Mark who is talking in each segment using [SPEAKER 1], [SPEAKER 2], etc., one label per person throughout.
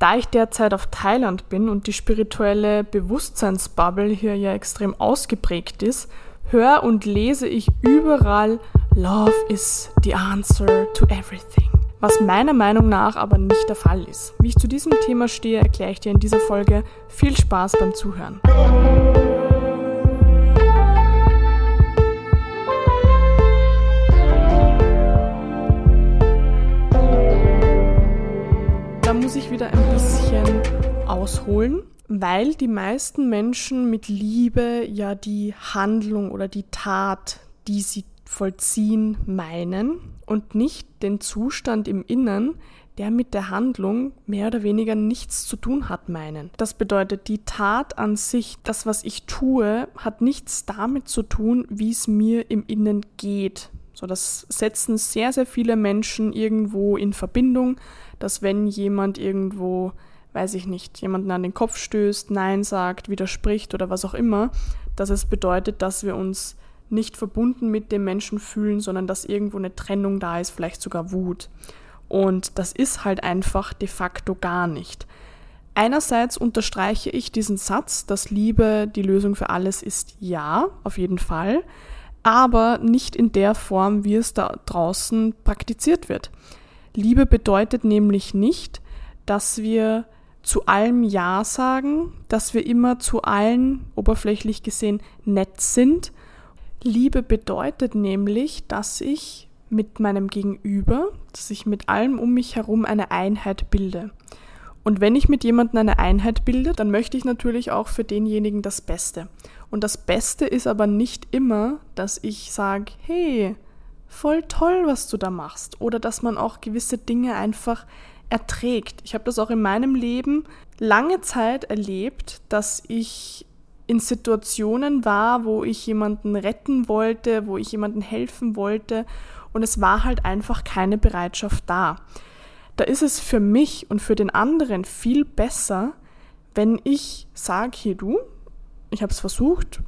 [SPEAKER 1] Da ich derzeit auf Thailand bin und die spirituelle Bewusstseinsbubble hier ja extrem ausgeprägt ist, höre und lese ich überall Love is the answer to everything. Was meiner Meinung nach aber nicht der Fall ist. Wie ich zu diesem Thema stehe, erkläre ich dir in dieser Folge. Viel Spaß beim Zuhören. Muss ich wieder ein bisschen ausholen weil die meisten Menschen mit Liebe ja die Handlung oder die Tat, die sie vollziehen, meinen und nicht den Zustand im Innern, der mit der Handlung mehr oder weniger nichts zu tun hat, meinen. Das bedeutet, die Tat an sich, das, was ich tue, hat nichts damit zu tun, wie es mir im Innen geht. So, das setzen sehr, sehr viele Menschen irgendwo in Verbindung, dass wenn jemand irgendwo weiß ich nicht, jemanden an den Kopf stößt, Nein sagt, widerspricht oder was auch immer, dass es bedeutet, dass wir uns nicht verbunden mit dem Menschen fühlen, sondern dass irgendwo eine Trennung da ist, vielleicht sogar Wut. Und das ist halt einfach de facto gar nicht. Einerseits unterstreiche ich diesen Satz, dass Liebe die Lösung für alles ist, ja, auf jeden Fall, aber nicht in der Form, wie es da draußen praktiziert wird. Liebe bedeutet nämlich nicht, dass wir zu allem Ja sagen, dass wir immer zu allen, oberflächlich gesehen, nett sind. Liebe bedeutet nämlich, dass ich mit meinem Gegenüber, dass ich mit allem um mich herum eine Einheit bilde. Und wenn ich mit jemandem eine Einheit bilde, dann möchte ich natürlich auch für denjenigen das Beste. Und das Beste ist aber nicht immer, dass ich sage, hey, voll toll, was du da machst. Oder dass man auch gewisse Dinge einfach erträgt. Ich habe das auch in meinem Leben lange Zeit erlebt, dass ich in Situationen war, wo ich jemanden retten wollte, wo ich jemanden helfen wollte und es war halt einfach keine Bereitschaft da. Da ist es für mich und für den anderen viel besser, wenn ich sage, hey du, ich habe es versucht,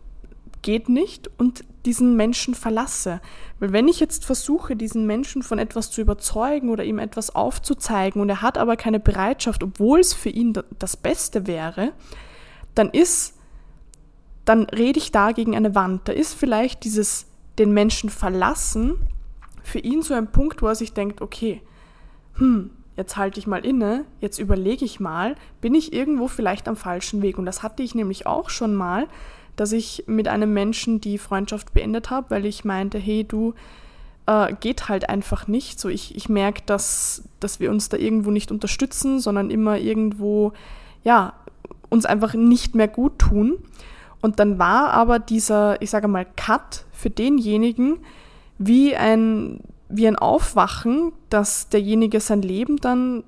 [SPEAKER 1] geht nicht und diesen Menschen verlasse. Weil wenn ich jetzt versuche, diesen Menschen von etwas zu überzeugen oder ihm etwas aufzuzeigen und er hat aber keine Bereitschaft, obwohl es für ihn das Beste wäre, dann ist, dann rede ich da gegen eine Wand. Da ist vielleicht dieses den Menschen verlassen für ihn so ein Punkt, wo er sich denkt, okay, hm, jetzt halte ich mal inne, jetzt überlege ich mal, bin ich irgendwo vielleicht am falschen Weg? Und das hatte ich nämlich auch schon mal, dass ich mit einem Menschen die Freundschaft beendet habe, weil ich meinte, hey du, äh, geht halt einfach nicht. So, ich, ich merke, dass, dass wir uns da irgendwo nicht unterstützen, sondern immer irgendwo, ja, uns einfach nicht mehr gut tun. Und dann war aber dieser, ich sage mal, Cut für denjenigen wie ein, wie ein Aufwachen, dass derjenige sein Leben dann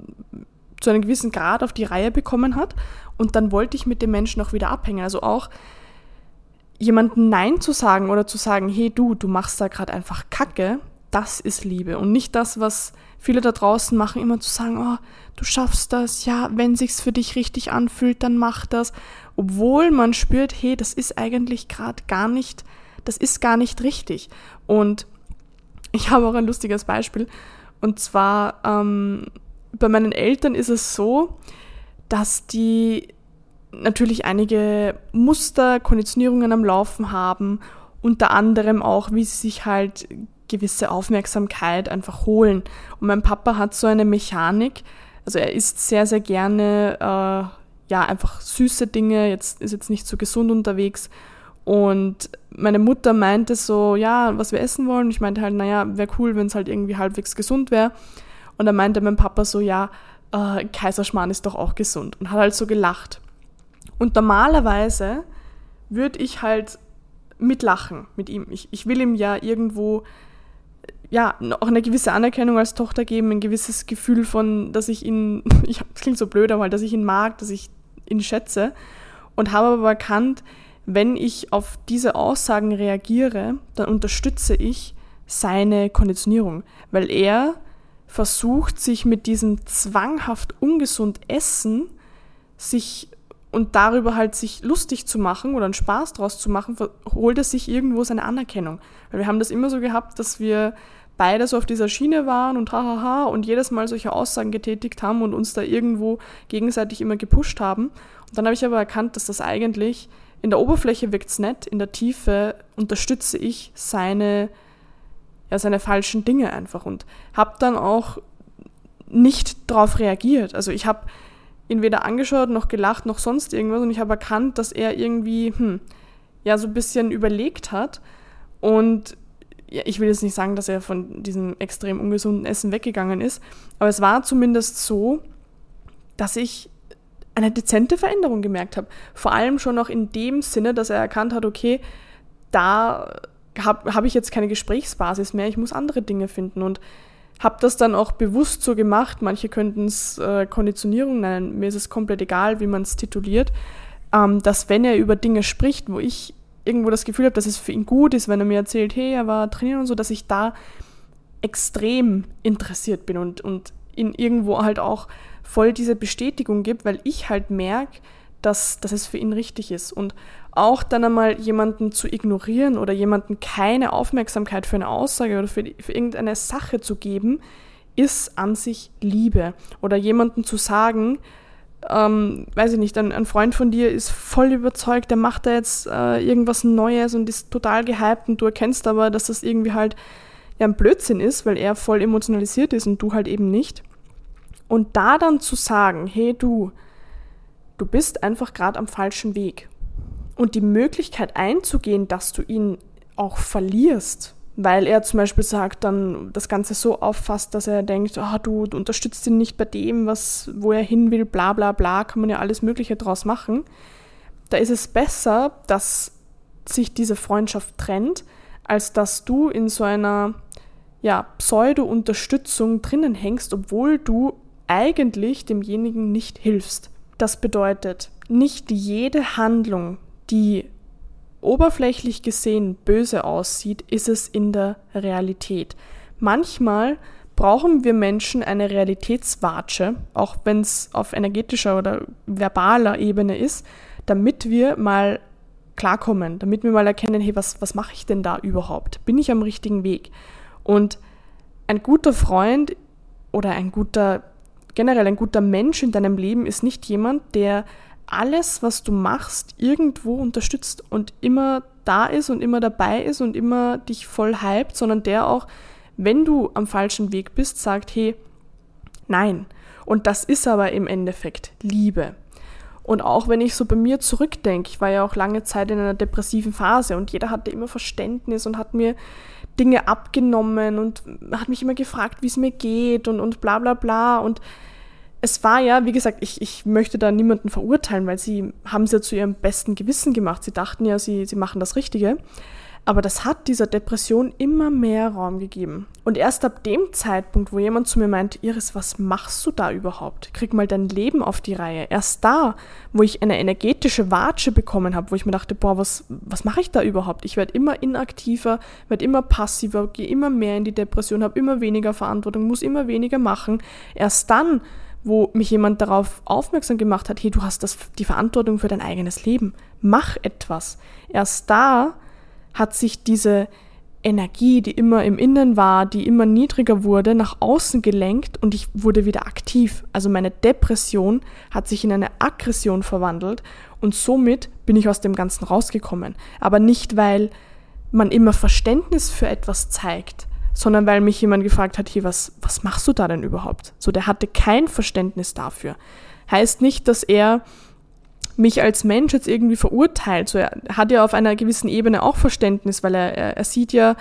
[SPEAKER 1] zu einem gewissen Grad auf die Reihe bekommen hat. Und dann wollte ich mit dem Menschen auch wieder abhängen. Also auch jemanden Nein zu sagen oder zu sagen, hey du, du machst da gerade einfach Kacke, das ist Liebe und nicht das, was viele da draußen machen, immer zu sagen, oh, du schaffst das, ja, wenn sich's für dich richtig anfühlt, dann mach das, obwohl man spürt, hey, das ist eigentlich gerade gar nicht, das ist gar nicht richtig. Und ich habe auch ein lustiges Beispiel und zwar ähm, bei meinen Eltern ist es so, dass die natürlich einige Muster, Konditionierungen am Laufen haben, unter anderem auch, wie sie sich halt gewisse Aufmerksamkeit einfach holen. Und mein Papa hat so eine Mechanik, also er isst sehr, sehr gerne, äh, ja, einfach süße Dinge, jetzt ist jetzt nicht so gesund unterwegs. Und meine Mutter meinte so, ja, was wir essen wollen. Ich meinte halt, naja, wäre cool, wenn es halt irgendwie halbwegs gesund wäre. Und dann meinte mein Papa so, ja, äh, Kaiserschmarrn ist doch auch gesund. Und hat halt so gelacht. Und normalerweise würde ich halt mitlachen mit ihm. Ich, ich will ihm ja irgendwo ja, auch eine gewisse Anerkennung als Tochter geben, ein gewisses Gefühl von, dass ich ihn, ich, das klingt so blöd, aber dass ich ihn mag, dass ich ihn schätze und habe aber erkannt, wenn ich auf diese Aussagen reagiere, dann unterstütze ich seine Konditionierung, weil er versucht, sich mit diesem zwanghaft ungesund Essen sich und darüber halt sich lustig zu machen oder einen Spaß draus zu machen, holt er sich irgendwo seine Anerkennung. Weil wir haben das immer so gehabt, dass wir beide so auf dieser Schiene waren und hahaha und jedes Mal solche Aussagen getätigt haben und uns da irgendwo gegenseitig immer gepusht haben. Und dann habe ich aber erkannt, dass das eigentlich in der Oberfläche wirkt es nett, in der Tiefe unterstütze ich seine, ja, seine falschen Dinge einfach und habe dann auch nicht darauf reagiert. Also ich habe ihn weder angeschaut noch gelacht noch sonst irgendwas und ich habe erkannt, dass er irgendwie hm, ja so ein bisschen überlegt hat und ja, ich will jetzt nicht sagen, dass er von diesem extrem ungesunden Essen weggegangen ist, aber es war zumindest so, dass ich eine dezente Veränderung gemerkt habe. Vor allem schon noch in dem Sinne, dass er erkannt hat, okay, da habe hab ich jetzt keine Gesprächsbasis mehr, ich muss andere Dinge finden und habe das dann auch bewusst so gemacht. Manche könnten es äh, Konditionierung nennen, mir ist es komplett egal, wie man es tituliert, ähm, dass wenn er über Dinge spricht, wo ich irgendwo das Gefühl habe, dass es für ihn gut ist, wenn er mir erzählt, hey, er war trainieren und so, dass ich da extrem interessiert bin und, und ihn irgendwo halt auch voll diese Bestätigung gibt, weil ich halt merke, dass, dass es für ihn richtig ist. Und auch dann einmal jemanden zu ignorieren oder jemanden keine Aufmerksamkeit für eine Aussage oder für, für irgendeine Sache zu geben, ist an sich Liebe. Oder jemanden zu sagen, ähm, weiß ich nicht, ein, ein, Freund von dir ist voll überzeugt, der macht da jetzt äh, irgendwas Neues und ist total gehypt und du erkennst aber, dass das irgendwie halt ja ein Blödsinn ist, weil er voll emotionalisiert ist und du halt eben nicht. Und da dann zu sagen, hey du, du bist einfach gerade am falschen Weg. Und die Möglichkeit einzugehen, dass du ihn auch verlierst, weil er zum Beispiel sagt, dann das Ganze so auffasst, dass er denkt, oh, du, du unterstützt ihn nicht bei dem, was, wo er hin will, bla bla bla, kann man ja alles Mögliche draus machen. Da ist es besser, dass sich diese Freundschaft trennt, als dass du in so einer ja, Pseudo-Unterstützung drinnen hängst, obwohl du eigentlich demjenigen nicht hilfst. Das bedeutet, nicht jede Handlung, die oberflächlich gesehen böse aussieht, ist es in der Realität. Manchmal brauchen wir Menschen eine Realitätswatsche, auch wenn es auf energetischer oder verbaler Ebene ist, damit wir mal klarkommen, damit wir mal erkennen, hey, was, was mache ich denn da überhaupt? Bin ich am richtigen Weg? Und ein guter Freund oder ein guter generell ein guter Mensch in deinem Leben ist nicht jemand, der alles, was du machst, irgendwo unterstützt und immer da ist und immer dabei ist und immer dich voll hypt, sondern der auch, wenn du am falschen Weg bist, sagt, hey, nein. Und das ist aber im Endeffekt Liebe. Und auch wenn ich so bei mir zurückdenke, ich war ja auch lange Zeit in einer depressiven Phase und jeder hatte immer Verständnis und hat mir Dinge abgenommen und hat mich immer gefragt, wie es mir geht und, und bla bla bla. Und es war ja, wie gesagt, ich, ich möchte da niemanden verurteilen, weil sie haben es ja zu ihrem besten Gewissen gemacht. Sie dachten ja, sie, sie machen das Richtige. Aber das hat dieser Depression immer mehr Raum gegeben. Und erst ab dem Zeitpunkt, wo jemand zu mir meint, Iris, was machst du da überhaupt? Krieg mal dein Leben auf die Reihe. Erst da, wo ich eine energetische Watsche bekommen habe, wo ich mir dachte, boah, was, was mache ich da überhaupt? Ich werde immer inaktiver, werde immer passiver, gehe immer mehr in die Depression, habe immer weniger Verantwortung, muss immer weniger machen. Erst dann, wo mich jemand darauf aufmerksam gemacht hat, hey, du hast das, die Verantwortung für dein eigenes Leben. Mach etwas. Erst da hat sich diese Energie, die immer im Innen war, die immer niedriger wurde, nach außen gelenkt und ich wurde wieder aktiv. Also meine Depression hat sich in eine Aggression verwandelt und somit bin ich aus dem Ganzen rausgekommen. Aber nicht, weil man immer Verständnis für etwas zeigt, sondern weil mich jemand gefragt hat, hier, was, was machst du da denn überhaupt? So, der hatte kein Verständnis dafür. Heißt nicht, dass er mich als Mensch jetzt irgendwie verurteilt. So, er hat ja auf einer gewissen Ebene auch Verständnis, weil er, er, er sieht ja,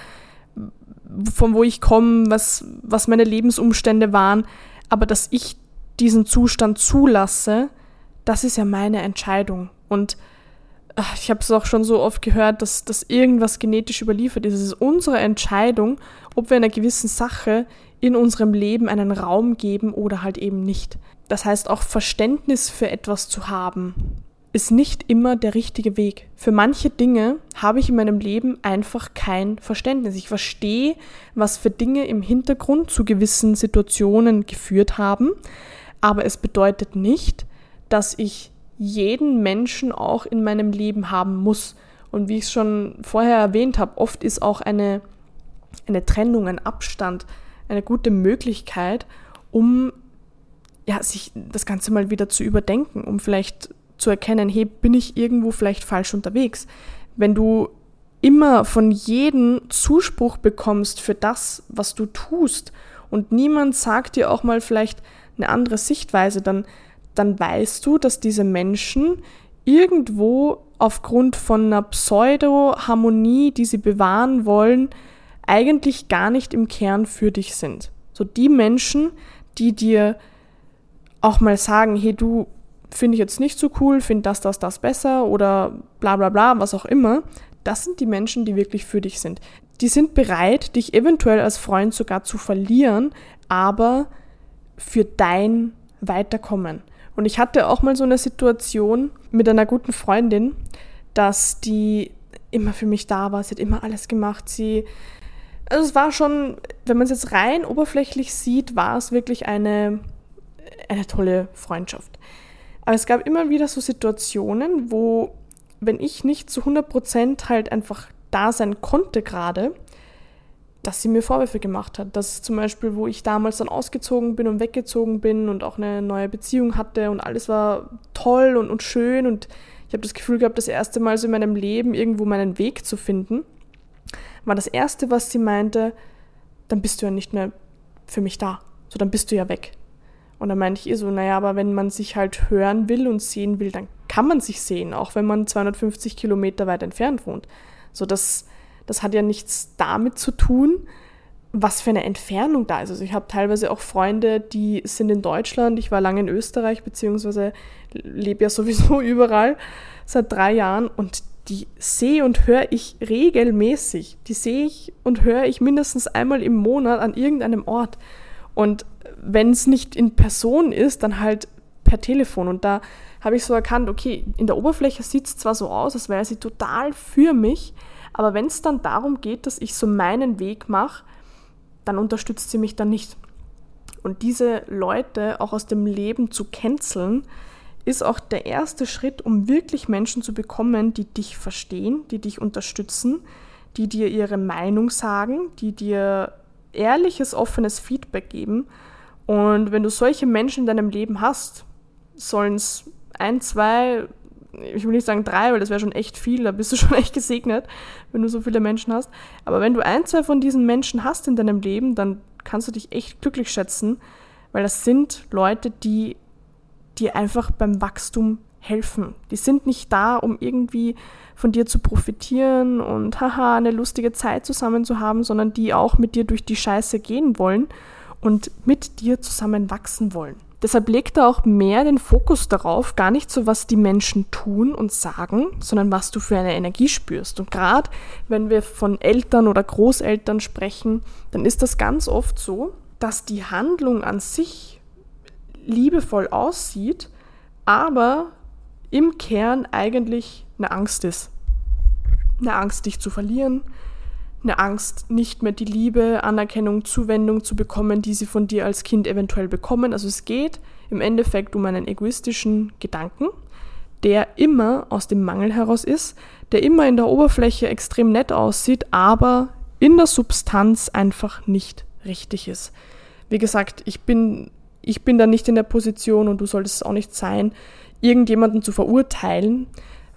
[SPEAKER 1] von wo ich komme, was, was meine Lebensumstände waren. Aber dass ich diesen Zustand zulasse, das ist ja meine Entscheidung. Und ach, ich habe es auch schon so oft gehört, dass, dass irgendwas genetisch überliefert ist. Es ist unsere Entscheidung, ob wir einer gewissen Sache in unserem Leben einen Raum geben oder halt eben nicht. Das heißt, auch Verständnis für etwas zu haben, ist nicht immer der richtige Weg. Für manche Dinge habe ich in meinem Leben einfach kein Verständnis. Ich verstehe, was für Dinge im Hintergrund zu gewissen Situationen geführt haben, aber es bedeutet nicht, dass ich jeden Menschen auch in meinem Leben haben muss. Und wie ich es schon vorher erwähnt habe, oft ist auch eine eine Trennung, ein Abstand, eine gute Möglichkeit, um ja, sich das Ganze mal wieder zu überdenken, um vielleicht zu erkennen, hey, bin ich irgendwo vielleicht falsch unterwegs? Wenn du immer von jedem Zuspruch bekommst für das, was du tust und niemand sagt dir auch mal vielleicht eine andere Sichtweise, dann, dann weißt du, dass diese Menschen irgendwo aufgrund von einer Pseudo-Harmonie, die sie bewahren wollen, eigentlich gar nicht im Kern für dich sind. So die Menschen, die dir auch mal sagen, hey du, finde ich jetzt nicht so cool, finde das, das, das besser oder bla bla bla, was auch immer, das sind die Menschen, die wirklich für dich sind. Die sind bereit, dich eventuell als Freund sogar zu verlieren, aber für dein Weiterkommen. Und ich hatte auch mal so eine Situation mit einer guten Freundin, dass die immer für mich da war. Sie hat immer alles gemacht. Sie, also es war schon, wenn man es jetzt rein oberflächlich sieht, war es wirklich eine, eine tolle Freundschaft. Aber es gab immer wieder so Situationen, wo, wenn ich nicht zu 100% halt einfach da sein konnte gerade, dass sie mir Vorwürfe gemacht hat. Das ist zum Beispiel, wo ich damals dann ausgezogen bin und weggezogen bin und auch eine neue Beziehung hatte und alles war toll und, und schön und ich habe das Gefühl gehabt, das erste Mal so in meinem Leben irgendwo meinen Weg zu finden, war das erste, was sie meinte, dann bist du ja nicht mehr für mich da. So, dann bist du ja weg. Und dann meinte ich ihr so, naja, aber wenn man sich halt hören will und sehen will, dann kann man sich sehen, auch wenn man 250 Kilometer weit entfernt wohnt. So, das, das hat ja nichts damit zu tun, was für eine Entfernung da ist. Also ich habe teilweise auch Freunde, die sind in Deutschland, ich war lange in Österreich, beziehungsweise lebe ja sowieso überall seit drei Jahren und die sehe und höre ich regelmäßig. Die sehe ich und höre ich mindestens einmal im Monat an irgendeinem Ort. Und wenn es nicht in Person ist, dann halt per Telefon. Und da habe ich so erkannt, okay, in der Oberfläche sieht es zwar so aus, als wäre sie total für mich, aber wenn es dann darum geht, dass ich so meinen Weg mache, dann unterstützt sie mich dann nicht. Und diese Leute auch aus dem Leben zu canceln, ist auch der erste Schritt, um wirklich Menschen zu bekommen, die dich verstehen, die dich unterstützen, die dir ihre Meinung sagen, die dir ehrliches, offenes Feedback geben. Und wenn du solche Menschen in deinem Leben hast, sollen es ein, zwei, ich will nicht sagen drei, weil das wäre schon echt viel, da bist du schon echt gesegnet, wenn du so viele Menschen hast. Aber wenn du ein, zwei von diesen Menschen hast in deinem Leben, dann kannst du dich echt glücklich schätzen, weil das sind Leute, die dir einfach beim Wachstum helfen. Die sind nicht da, um irgendwie von dir zu profitieren und haha, eine lustige Zeit zusammen zu haben, sondern die auch mit dir durch die Scheiße gehen wollen und mit dir zusammen wachsen wollen. Deshalb legt er auch mehr den Fokus darauf, gar nicht so, was die Menschen tun und sagen, sondern was du für eine Energie spürst. Und gerade wenn wir von Eltern oder Großeltern sprechen, dann ist das ganz oft so, dass die Handlung an sich liebevoll aussieht, aber im Kern eigentlich eine Angst ist. Eine Angst, dich zu verlieren, eine Angst, nicht mehr die Liebe, Anerkennung, Zuwendung zu bekommen, die sie von dir als Kind eventuell bekommen. Also es geht im Endeffekt um einen egoistischen Gedanken, der immer aus dem Mangel heraus ist, der immer in der Oberfläche extrem nett aussieht, aber in der Substanz einfach nicht richtig ist. Wie gesagt, ich bin, ich bin da nicht in der Position und du solltest es auch nicht sein, irgendjemanden zu verurteilen,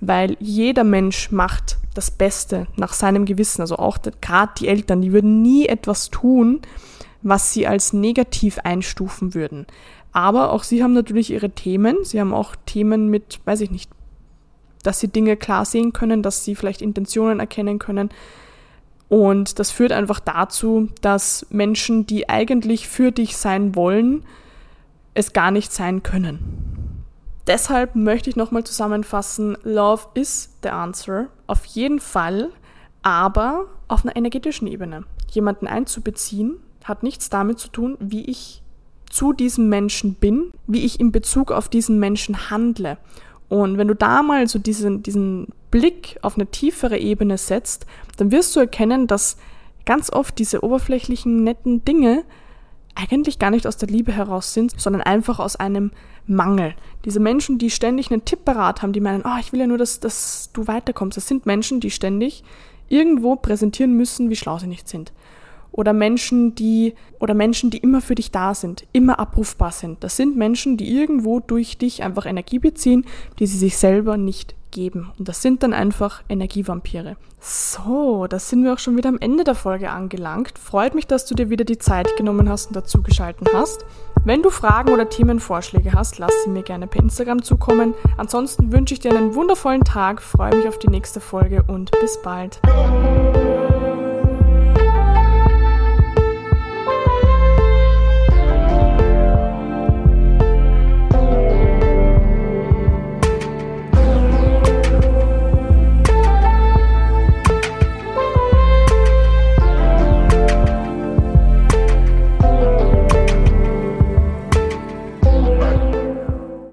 [SPEAKER 1] weil jeder Mensch macht das Beste nach seinem Gewissen. Also auch gerade die Eltern, die würden nie etwas tun, was sie als negativ einstufen würden. Aber auch sie haben natürlich ihre Themen. Sie haben auch Themen mit, weiß ich nicht, dass sie Dinge klar sehen können, dass sie vielleicht Intentionen erkennen können. Und das führt einfach dazu, dass Menschen, die eigentlich für dich sein wollen, es gar nicht sein können. Deshalb möchte ich nochmal zusammenfassen, Love is the answer, auf jeden Fall, aber auf einer energetischen Ebene. Jemanden einzubeziehen hat nichts damit zu tun, wie ich zu diesem Menschen bin, wie ich in Bezug auf diesen Menschen handle. Und wenn du da mal so diesen, diesen Blick auf eine tiefere Ebene setzt, dann wirst du erkennen, dass ganz oft diese oberflächlichen, netten Dinge eigentlich gar nicht aus der Liebe heraus sind, sondern einfach aus einem Mangel. Diese Menschen, die ständig einen Tipp parat haben, die meinen, oh, ich will ja nur, dass, dass du weiterkommst. Das sind Menschen, die ständig irgendwo präsentieren müssen, wie schlau sie nicht sind. oder Menschen, die oder Menschen, die immer für dich da sind, immer abrufbar sind. Das sind Menschen, die irgendwo durch dich einfach Energie beziehen, die sie sich selber nicht geben. Und das sind dann einfach Energievampire. So, da sind wir auch schon wieder am Ende der Folge angelangt. Freut mich, dass du dir wieder die Zeit genommen hast und dazugeschalten hast. Wenn du Fragen oder Themenvorschläge hast, lass sie mir gerne per Instagram zukommen. Ansonsten wünsche ich dir einen wundervollen Tag, freue mich auf die nächste Folge und bis bald.